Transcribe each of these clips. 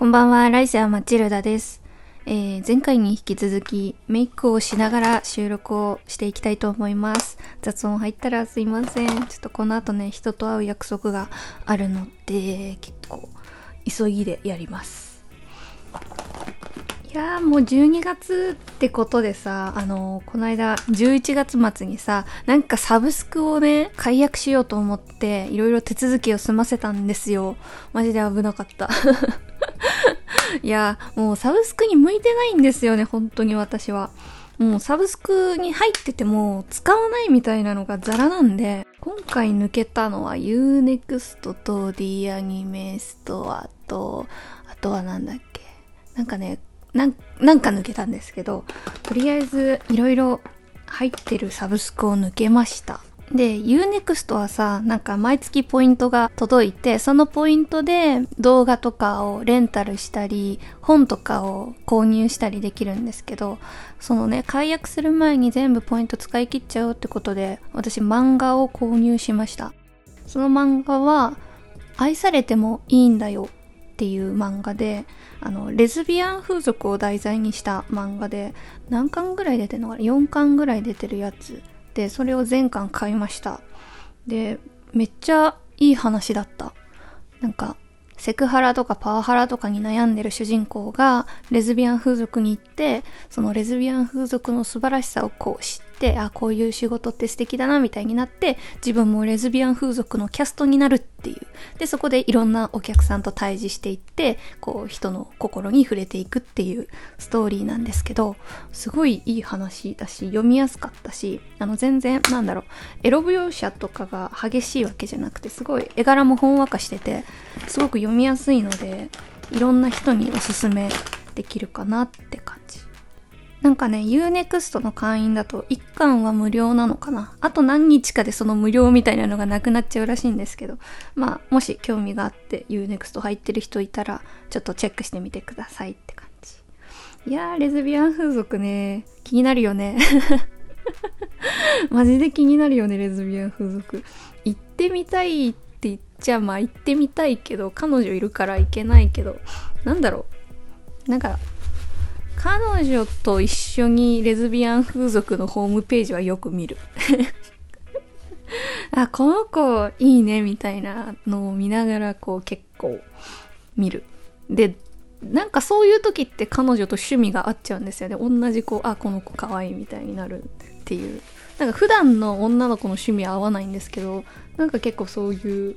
こんばんは、ライセアマチルダです。えー、前回に引き続きメイクをしながら収録をしていきたいと思います。雑音入ったらすいません。ちょっとこの後ね、人と会う約束があるので、結構急ぎでやります。いやーもう12月ってことでさ、あのーこの間11月末にさ、なんかサブスクをね、解約しようと思って、いろいろ手続きを済ませたんですよ。マジで危なかった。いやもうサブスクに向いてないんですよね、本当に私は。もうサブスクに入ってても使わないみたいなのがザラなんで、今回抜けたのは Unext と D アニメストアと、あとはなんだっけ。なんかね、なんなんか抜けたんですけど、とりあえずいろいろ入ってるサブスクを抜けました。で、Unext はさ、なんか毎月ポイントが届いて、そのポイントで動画とかをレンタルしたり、本とかを購入したりできるんですけど、そのね、解約する前に全部ポイント使い切っちゃうってことで、私漫画を購入しました。その漫画は、愛されてもいいんだよっていう漫画で、あの、レズビアン風俗を題材にした漫画で、何巻ぐらい出てるのかな ?4 巻ぐらい出てるやつ。で、それを全巻買いました。で、めっちゃいい話だった。なんか、セクハラとかパワハラとかに悩んでる主人公がレズビアン風俗に行って、そのレズビアン風俗の素晴らしさをこう知って、あ、こういう仕事って素敵だなみたいになって、自分もレズビアン風俗のキャストになるっていう。で、そこでいろんなお客さんと対峙していって、こう人の心に触れていくっていうストーリーなんですけど、すごいいい話だし、読みやすかったし、あの全然、なんだろう、エロ描写とかが激しいわけじゃなくて、すごい絵柄もほんわかしてて、すごく読みやすいので、いろんな人におすすめできるかなって感じ。なんかね、Unext の会員だと1巻は無料なのかなあと何日かでその無料みたいなのがなくなっちゃうらしいんですけど、まあ、もし興味があって Unext 入ってる人いたら、ちょっとチェックしてみてくださいって感じ。いやー、レズビアン風俗ね、気になるよね。マジで気になるよね、レズビアン風俗。行ってみたいって言っちゃ、まあ行ってみたいけど、彼女いるから行けないけど、なんだろう。なんか、彼女と一緒にレズビアン風俗のホームページはよく見る。あ、この子いいねみたいなのを見ながらこう結構見る。で、なんかそういう時って彼女と趣味が合っちゃうんですよね。同じ子、あ、この子可愛いみたいになるっていう。なんか普段の女の子の趣味合わないんですけど、なんか結構そういう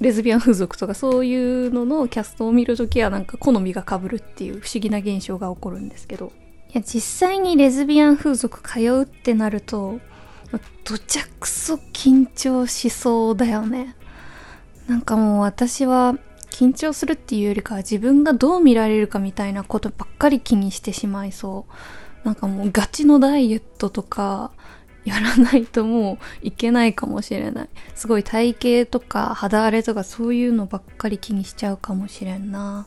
レズビアン風俗とかそういうののキャストを見るときはなんか好みが被るっていう不思議な現象が起こるんですけど。いや、実際にレズビアン風俗通うってなると、どちゃくそ緊張しそうだよね。なんかもう私は緊張するっていうよりかは自分がどう見られるかみたいなことばっかり気にしてしまいそう。なんかもうガチのダイエットとかやらないともういけないかもしれない。すごい体型とか肌荒れとかそういうのばっかり気にしちゃうかもしれんな。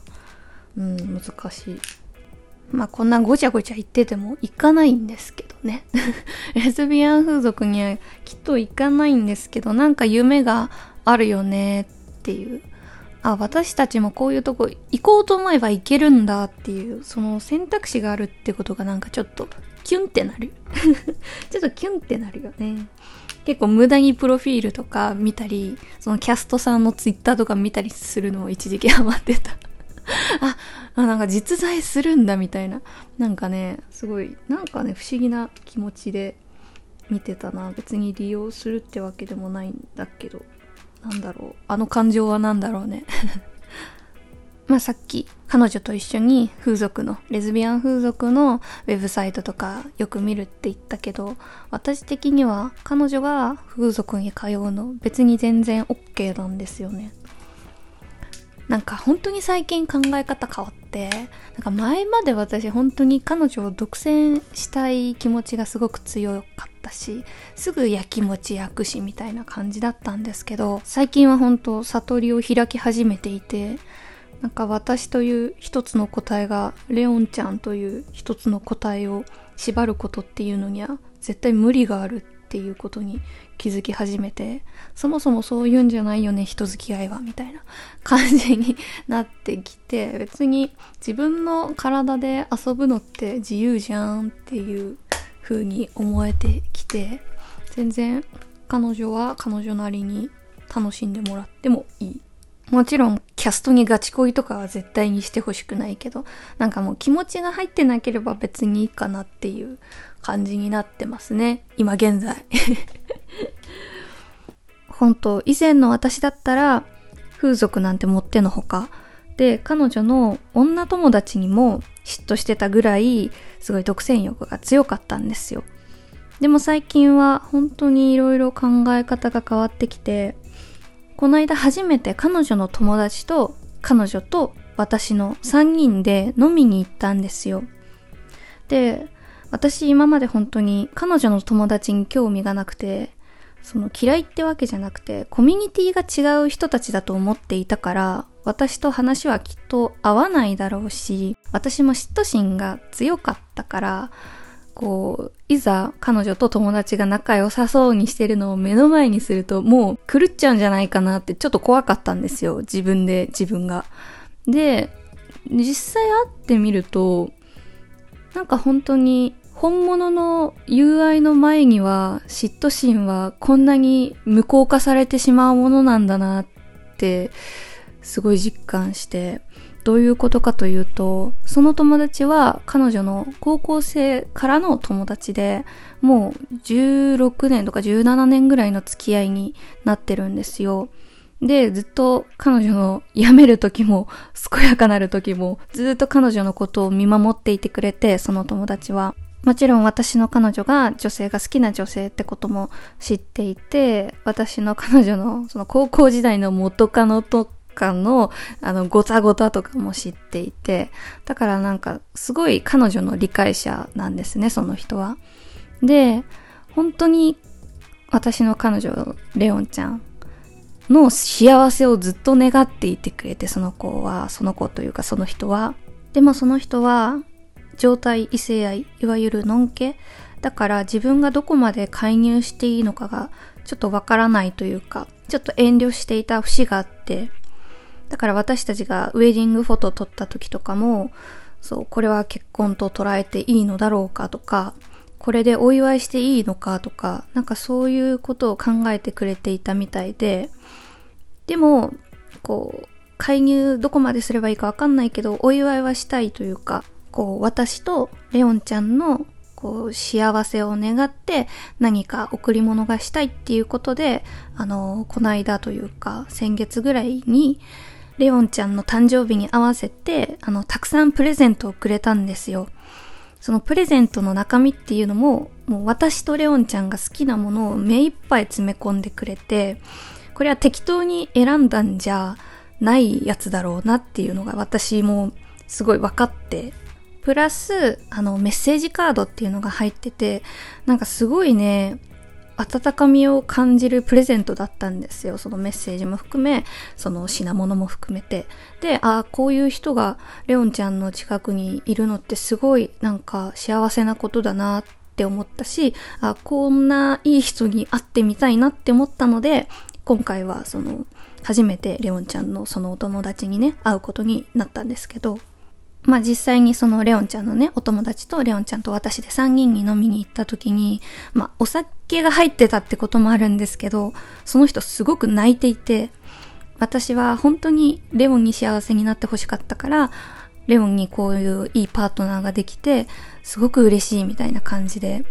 うん、難しい。まあこんなごちゃごちゃ言ってても行かないんですけどね。レズビアン風俗にはきっと行かないんですけど、なんか夢があるよねっていう。あ、私たちもこういうとこ行こうと思えば行けるんだっていう、その選択肢があるってことがなんかちょっとキュンってなる。ちょっとキュンってなるよね。結構無駄にプロフィールとか見たり、そのキャストさんのツイッターとか見たりするのを一時期ハマってた。あ、あ、なんか実在するんだみたいな。なんかね、すごい、なんかね、不思議な気持ちで見てたな。別に利用するってわけでもないんだけど。なんだろう。あの感情は何だろうね。まあさっき彼女と一緒に風俗の、レズビアン風俗のウェブサイトとかよく見るって言ったけど、私的には彼女が風俗に通うの別に全然 OK なんですよね。なんか本当に最近考え方変わって、なんか前まで私本当に彼女を独占したい気持ちがすごく強かったし、すぐやきもち焼くしみたいな感じだったんですけど、最近は本当悟りを開き始めていて、なんか私という一つの答えがレオンちゃんという一つの答えを縛ることっていうのには絶対無理があるっていうことに気づき始めて、そもそもそういうんじゃないよね、人付き合いは、みたいな感じになってきて、別に自分の体で遊ぶのって自由じゃんっていう風に思えてきて、全然彼女は彼女なりに楽しんでもらってもいい。もちろんキャストにガチ恋とかは絶対にしてほしくないけど、なんかもう気持ちが入ってなければ別にいいかなっていう感じになってますね。今現在。本当以前の私だったら風俗なんてもってのほか。で、彼女の女友達にも嫉妬してたぐらい、すごい独占欲が強かったんですよ。でも最近は本当に色々考え方が変わってきて、この間初めて彼女の友達と彼女と私の3人で飲みに行ったんですよ。で、私今まで本当に彼女の友達に興味がなくて、その嫌いってわけじゃなくて、コミュニティが違う人たちだと思っていたから、私と話はきっと合わないだろうし、私も嫉妬心が強かったから、こう、いざ彼女と友達が仲良さそうにしてるのを目の前にすると、もう狂っちゃうんじゃないかなってちょっと怖かったんですよ。自分で、自分が。で、実際会ってみると、なんか本当に本物の友愛の前には嫉妬心はこんなに無効化されてしまうものなんだなってすごい実感してどういうことかというと、その友達は彼女の高校生からの友達で、もう16年とか17年ぐらいの付き合いになってるんですよ。で、ずっと彼女の辞める時も、健やかなる時も、ずっと彼女のことを見守っていてくれて、その友達は。もちろん私の彼女が女性が好きな女性ってことも知っていて、私の彼女のその高校時代の元カノと間の、あの、ごたごたとかも知っていて、だからなんか、すごい彼女の理解者なんですね、その人は。で、本当に、私の彼女、レオンちゃんの幸せをずっと願っていてくれて、その子は、その子というかその人は。でもその人は、状態異性愛、いわゆるノンケだから自分がどこまで介入していいのかがちょっとわからないというか、ちょっと遠慮していた節があって、だから私たちがウェディングフォト撮った時とかも、そう、これは結婚と捉えていいのだろうかとか、これでお祝いしていいのかとか、なんかそういうことを考えてくれていたみたいで、でも、こう、介入どこまですればいいかわかんないけど、お祝いはしたいというか、こう、私とレオンちゃんの、こう、幸せを願って何か贈り物がしたいっていうことで、あの、この間というか、先月ぐらいに、レオンちゃんの誕生日に合わせて、あの、たくさんプレゼントをくれたんですよ。そのプレゼントの中身っていうのも、もう私とレオンちゃんが好きなものを目いっぱい詰め込んでくれて、これは適当に選んだんじゃないやつだろうなっていうのが私もすごい分かって、プラス、あの、メッセージカードっていうのが入ってて、なんかすごいね、温かみを感じるプレゼントだったんですよ。そのメッセージも含め、その品物も含めて。で、ああこういう人がレオンちゃんの近くにいるのってすごいなんか幸せなことだなって思ったし、あこんないい人に会ってみたいなって思ったので、今回はその、初めてレオンちゃんのそのお友達にね、会うことになったんですけど、まあ実際にそのレオンちゃんのね、お友達とレオンちゃんと私で3人に飲みに行った時に、まあお酒が入ってたってこともあるんですけど、その人すごく泣いていて、私は本当にレオンに幸せになってほしかったから、レオンにこういういいパートナーができて、すごく嬉しいみたいな感じで、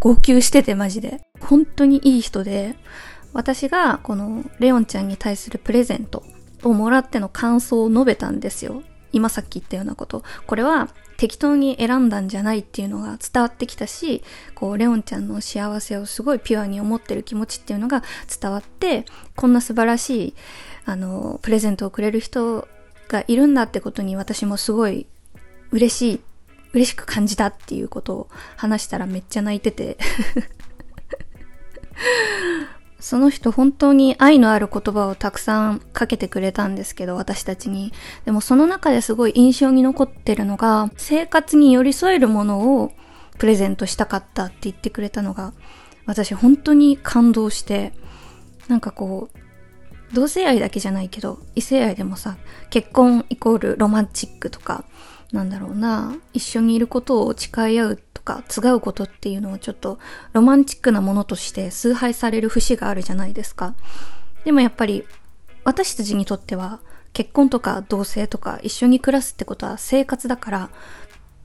号泣しててマジで。本当にいい人で、私がこのレオンちゃんに対するプレゼントをもらっての感想を述べたんですよ。今さっき言ったようなこと。これは適当に選んだんじゃないっていうのが伝わってきたし、こう、レオンちゃんの幸せをすごいピュアに思ってる気持ちっていうのが伝わって、こんな素晴らしい、あの、プレゼントをくれる人がいるんだってことに私もすごい嬉しい、嬉しく感じたっていうことを話したらめっちゃ泣いててその人本当に愛のある言葉をたくさんかけてくれたんですけど、私たちに。でもその中ですごい印象に残ってるのが、生活に寄り添えるものをプレゼントしたかったって言ってくれたのが、私本当に感動して、なんかこう、同性愛だけじゃないけど、異性愛でもさ、結婚イコールロマンチックとか、なんだろうな、一緒にいることを誓い合うとか、継がうことっていうのをちょっとロマンチックなものとして崇拝される節があるじゃないですか。でもやっぱり、私たちにとっては、結婚とか同性とか一緒に暮らすってことは生活だから、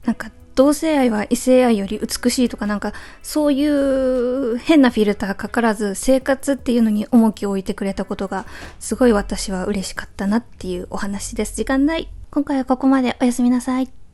なんか同性愛は異性愛より美しいとかなんかそういう変なフィルターかからず生活っていうのに重きを置いてくれたことがすごい私は嬉しかったなっていうお話です。時間ない。今回はここまでおやすみなさい。